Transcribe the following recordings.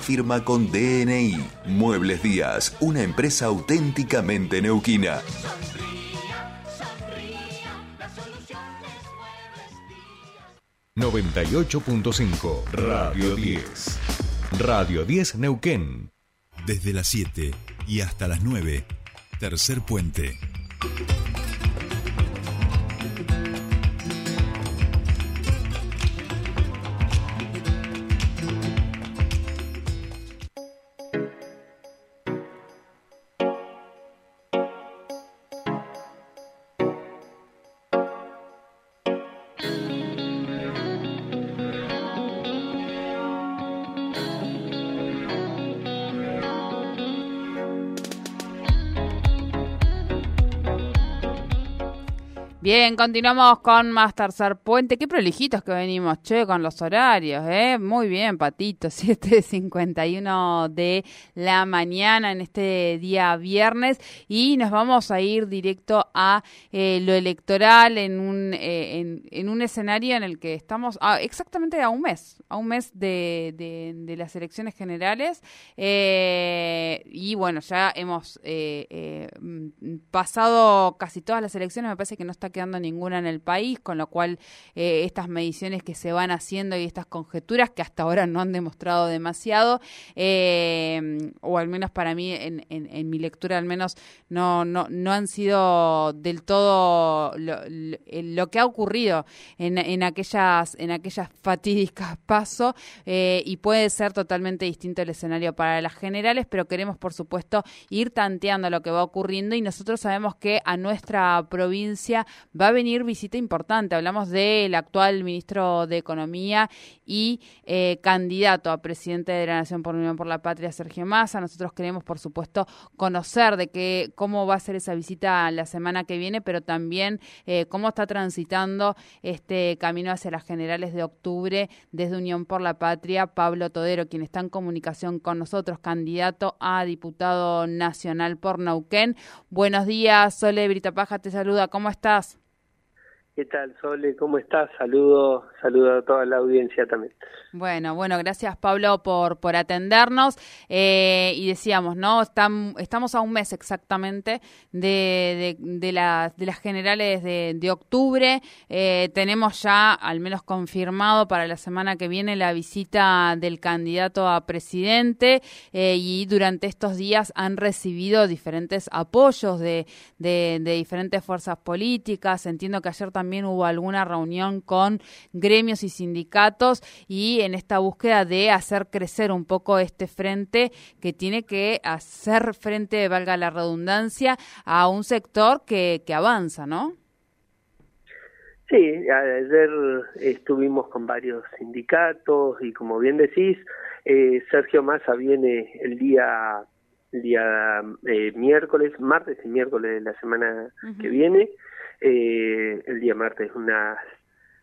firma con DNI. Muebles Díaz, una empresa auténticamente neuquina. 98.5 Radio 10. Radio 10 Neuquén. Desde las 7 y hasta las 9. Tercer puente. Bien, continuamos con más tercer puente. Qué prolijitos que venimos, che, con los horarios, ¿eh? Muy bien, Patito, 7.51 de la mañana en este día viernes y nos vamos a ir directo a eh, lo electoral en un, eh, en, un escenario en el que estamos exactamente a un mes, a un mes de, las elecciones generales eh, y bueno, ya hemos pasado casi todas las elecciones, me parece que no está quedando ninguna en el país, con lo cual eh, estas mediciones que se van haciendo y estas conjeturas que hasta ahora no han demostrado demasiado, eh, o al menos para mí, en, en, mi lectura al menos, no, no, no han sido del todo lo, que ha ocurrido en, en, aquellas, en aquellas fatídicas pasos eh, y puede ser totalmente distinto el escenario para las generales, pero queremos, por supuesto, ir tanteando lo que va ocurriendo y nosotros sabemos que a nuestra provincia va a venir visita importante. Hablamos del actual ministro de Economía y eh, candidato a presidente de la Nación por Unión por la Patria, Sergio Massa. Nosotros queremos, por supuesto, conocer de qué, cómo va a ser esa visita la semana que viene, pero también eh, cómo está transitando este camino hacia las generales de octubre desde Unión por la Patria. Pablo Todero, quien está en comunicación con nosotros, candidato a diputado nacional por Nauquén. Buenos días, Sole Britapaja te saluda. ¿Cómo estás? ¿Qué tal, Sole? ¿Cómo estás? Saludo, saludo a toda la audiencia también. Bueno, bueno, gracias Pablo por, por atendernos. Eh, y decíamos, ¿no? estamos a un mes exactamente de, de, las generales de, de octubre. Eh, tenemos ya, al menos confirmado para la semana que viene, la visita del candidato a presidente. Eh, y durante estos días han recibido diferentes apoyos de, de, de diferentes fuerzas políticas. Entiendo que ayer también también hubo alguna reunión con gremios y sindicatos y en esta búsqueda de hacer crecer un poco este frente que tiene que hacer frente, valga la redundancia, a un sector que, que avanza, ¿no? Sí, ayer estuvimos con varios sindicatos y como bien decís, eh, Sergio Massa viene el día el día eh, miércoles, martes y miércoles de la semana que viene eh, el día martes una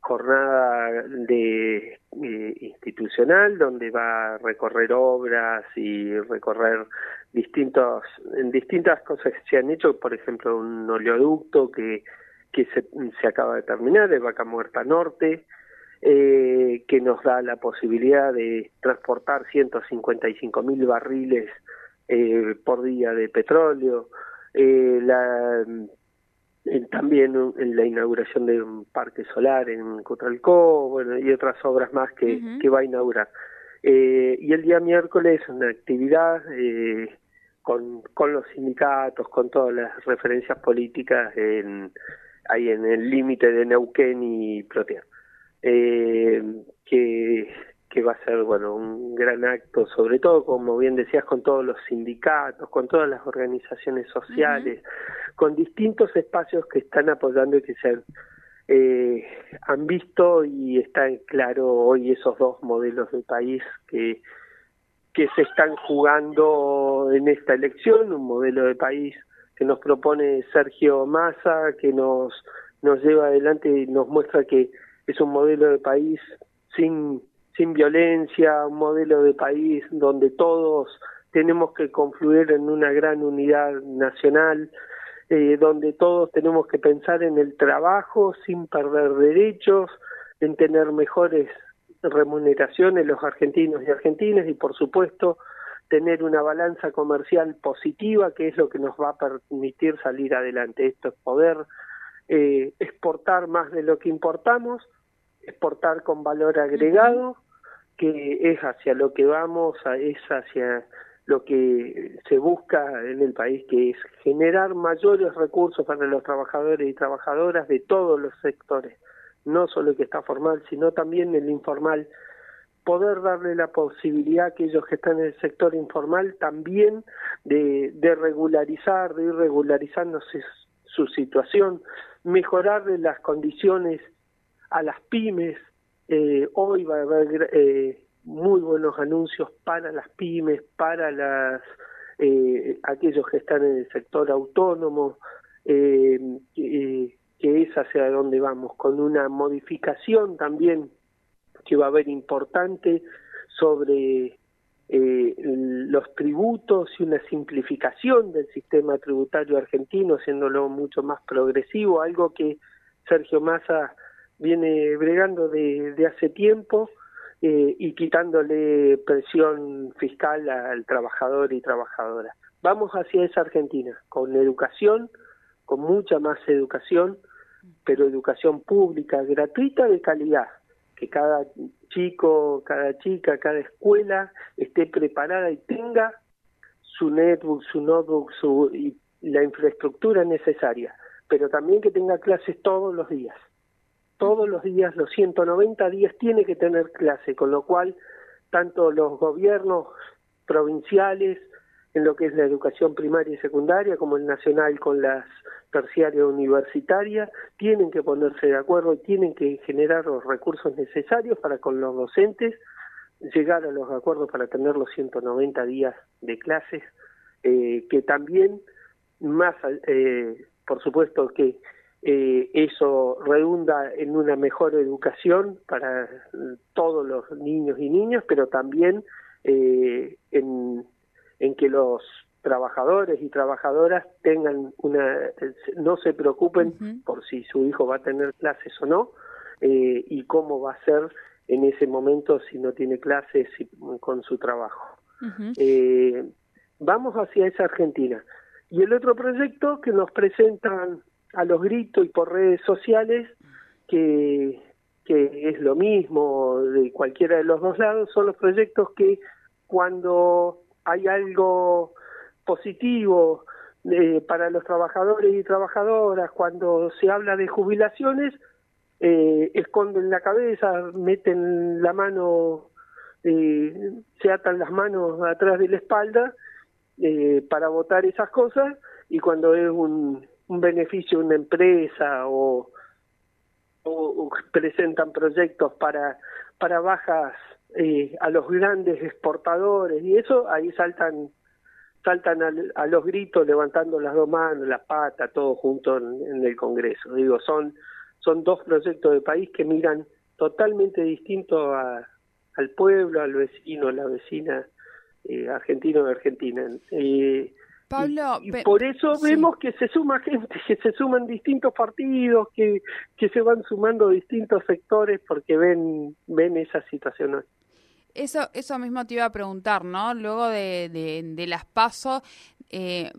jornada de eh, institucional donde va a recorrer obras y recorrer distintos distintas cosas que se han hecho por ejemplo un oleoducto que que se, se acaba de terminar el Vaca Muerta Norte eh, que nos da la posibilidad de transportar 155 mil barriles eh, por día de petróleo. Eh, la también en la inauguración de un parque solar en Cotralcó, bueno, y otras obras más que, que va a inaugurar. Eh, y el día miércoles una actividad eh, con, con los sindicatos, con todas las referencias políticas en, ahí en el límite de Neuquén y Plotier. Eh, que que va a ser bueno un gran acto, sobre todo como bien decías con todos los sindicatos, con todas las organizaciones sociales, con distintos espacios que están apoyando y que se han, eh, han visto y están claro hoy esos dos modelos de país que que se están jugando en esta elección, un modelo de país que nos propone Sergio Massa, que nos nos lleva adelante y nos muestra que es un modelo de país sin sin violencia, un modelo de país donde todos tenemos que confluir en una gran unidad nacional, eh, donde todos tenemos que pensar en el trabajo sin perder derechos, en tener mejores remuneraciones los argentinos y argentinas y por supuesto tener una balanza comercial positiva que es lo que nos va a permitir salir adelante. Esto es poder eh, exportar más de lo que importamos, exportar con valor agregado, que es hacia lo que vamos, es hacia lo que se busca en el país, que es generar mayores recursos para los trabajadores y trabajadoras de todos los sectores, no solo el que está formal, sino también el informal, poder darle la posibilidad a aquellos que están en el sector informal también de, de regularizar, de ir regularizándose su situación, mejorarle las condiciones a las pymes. Eh, hoy va a haber eh, muy buenos anuncios para las pymes, para las eh, aquellos que están en el sector autónomo, eh, que es hacia donde vamos, con una modificación también que va a haber importante sobre eh, los tributos y una simplificación del sistema tributario argentino, haciéndolo mucho más progresivo, algo que Sergio Massa viene bregando de, hace tiempo eh, y quitándole presión fiscal al trabajador y trabajadora. Vamos hacia esa Argentina, con educación, con mucha más educación, pero educación pública, gratuita, de calidad, que cada chico, cada chica, cada escuela esté preparada y tenga su netbook, su notebook, su, y la infraestructura necesaria, pero también que tenga clases todos los días todos los días, los 190 días, tiene que tener clase, con lo cual tanto los gobiernos provinciales, en lo que es la educación primaria y secundaria, como el nacional con las terciarias universitarias, tienen que ponerse de acuerdo y tienen que generar los recursos necesarios para con los docentes llegar a los acuerdos para tener los 190 días de clases, eh, que también más, eh, por supuesto que eh, eso redunda en una mejor educación para todos los niños y niñas, pero también eh, en, en que los trabajadores y trabajadoras tengan una no se preocupen por si su hijo va a tener clases o no eh, y cómo va a ser en ese momento si no tiene clases con su trabajo. Eh, vamos hacia esa Argentina. Y el otro proyecto que nos presentan a los gritos y por redes sociales que, que es lo mismo de cualquiera de los dos lados, son los proyectos que cuando hay algo positivo eh, para los trabajadores y trabajadoras, cuando se habla de jubilaciones, eh, esconden la cabeza, meten la mano, eh, se atan las manos atrás de la espalda eh, para votar esas cosas y cuando es un, un beneficio a una empresa o, o, presentan proyectos para, para bajas eh, a los grandes exportadores y eso ahí saltan saltan a, los gritos levantando las dos manos, la pata, todo junto en, el Congreso. Digo, son, son dos proyectos de país que miran totalmente distinto a, al pueblo, al vecino, a la vecina eh, argentino de Argentina. Eh, Pablo, y, por eso vemos que se suma gente, que se suman distintos partidos, que, que se van sumando distintos sectores porque ven, ven esa situación Eso, eso mismo te iba a preguntar, ¿no? Luego de, de, las pasos, eh,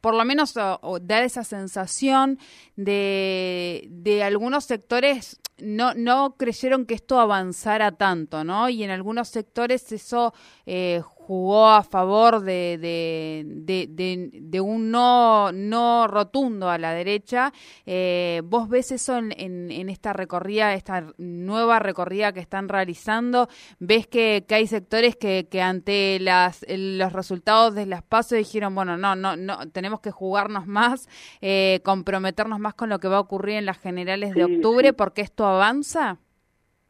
por lo menos dar esa sensación de, de algunos sectores no, no creyeron que esto avanzara tanto, ¿no? Y en algunos sectores eso eh, jugó a favor de, de, de, un no, no rotundo a la derecha. Eh, ¿Vos ves eso en, en, esta recorrida, esta nueva recorrida que están realizando? ¿Ves que, que hay sectores que, que ante las, los resultados de las pasos dijeron, bueno, no, no, no, tenemos que jugarnos más, eh, comprometernos más con lo que va a ocurrir en las generales de octubre, porque esto avanza?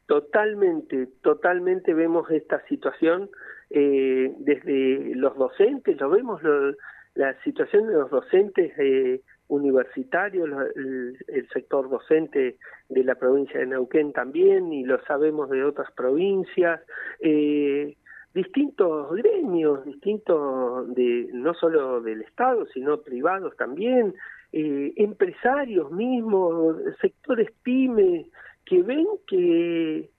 Totalmente, totalmente vemos esta situación eh, desde los docentes, lo vemos la situación de los docentes eh, universitarios, el, sector docente de la provincia de Neuquén también, y lo sabemos de otras provincias, eh, distintos gremios, distintos de no solo del Estado, sino privados también, eh, empresarios mismos, sectores pymes, que ven que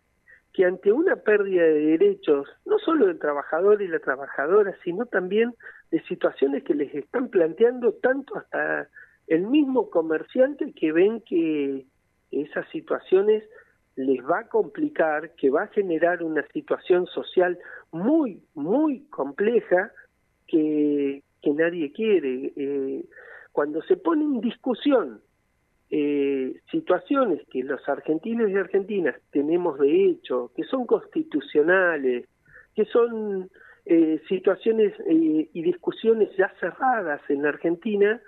que ante una pérdida de derechos, no solo del trabajador y la trabajadora, sino también de situaciones que les están planteando tanto hasta el mismo comerciante que ven que esas situaciones les va a complicar, que va a generar una situación social muy, muy compleja que, que nadie quiere. Eh, cuando se pone en discusión eh, situaciones que los argentinos y argentinas tenemos de hecho, que son constitucionales, que son eh, situaciones eh, y discusiones ya cerradas en la Argentina,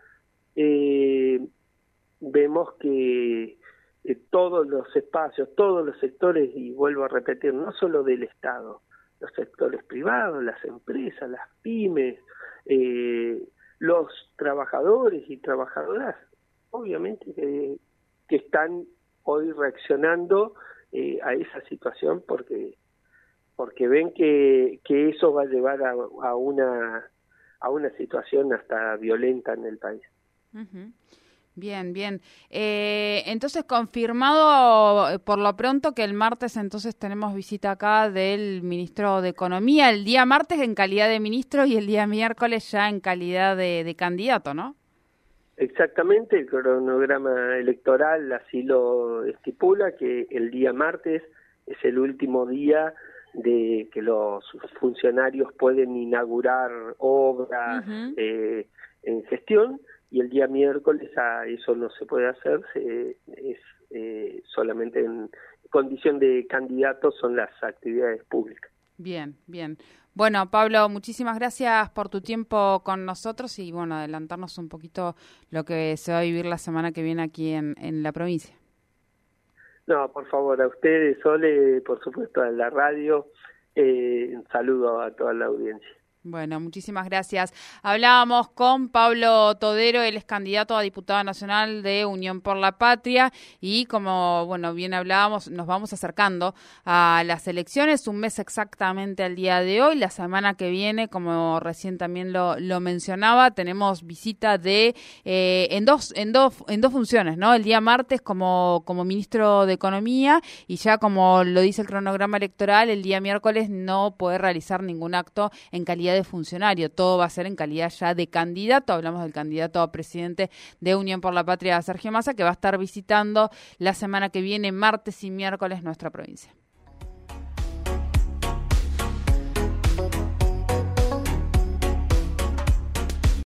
vemos que todos los espacios, todos los sectores, y vuelvo a repetir, no solo del Estado, los sectores privados, las empresas, las pymes, los trabajadores y trabajadoras obviamente que, están hoy reaccionando eh, a esa situación porque porque ven que, que eso va a llevar a, a una a una situación hasta violenta en el país. Bien, bien. Eh, entonces, confirmado eh, por lo pronto que el martes entonces tenemos visita acá del ministro de Economía, el día martes en calidad de ministro y el día miércoles ya en calidad de candidato, ¿no? Exactamente, el cronograma electoral así lo estipula, que el día martes es el último día de que los funcionarios pueden inaugurar obras eh, en gestión y el día miércoles a eso no se puede hacer, es eh, solamente en condición de candidato son las actividades públicas. Bien, bien. Bueno, Pablo, muchísimas gracias por tu tiempo con nosotros y bueno, adelantarnos un poquito lo que se va a vivir la semana que viene aquí en, en la provincia. No, por favor, a ustedes, Sole, por supuesto, a la radio, eh, un saludo a toda la audiencia. Bueno, muchísimas gracias. Hablábamos con Pablo Todero, él es candidato a diputado nacional de Unión por la Patria y como, bueno, bien hablábamos, nos vamos acercando a las elecciones, un mes exactamente al día de hoy. La semana que viene, como recién también lo, lo mencionaba, tenemos visita de, eh, en, dos, en, dos, en dos funciones, ¿no? El día martes como, como ministro de Economía y ya como lo dice el cronograma electoral, el día miércoles no puede realizar ningún acto en de funcionario, todo va a ser en calidad ya de candidato. Hablamos del candidato a presidente de Unión por la Patria, Sergio Massa, que va a estar visitando la semana que viene, martes y miércoles, nuestra provincia.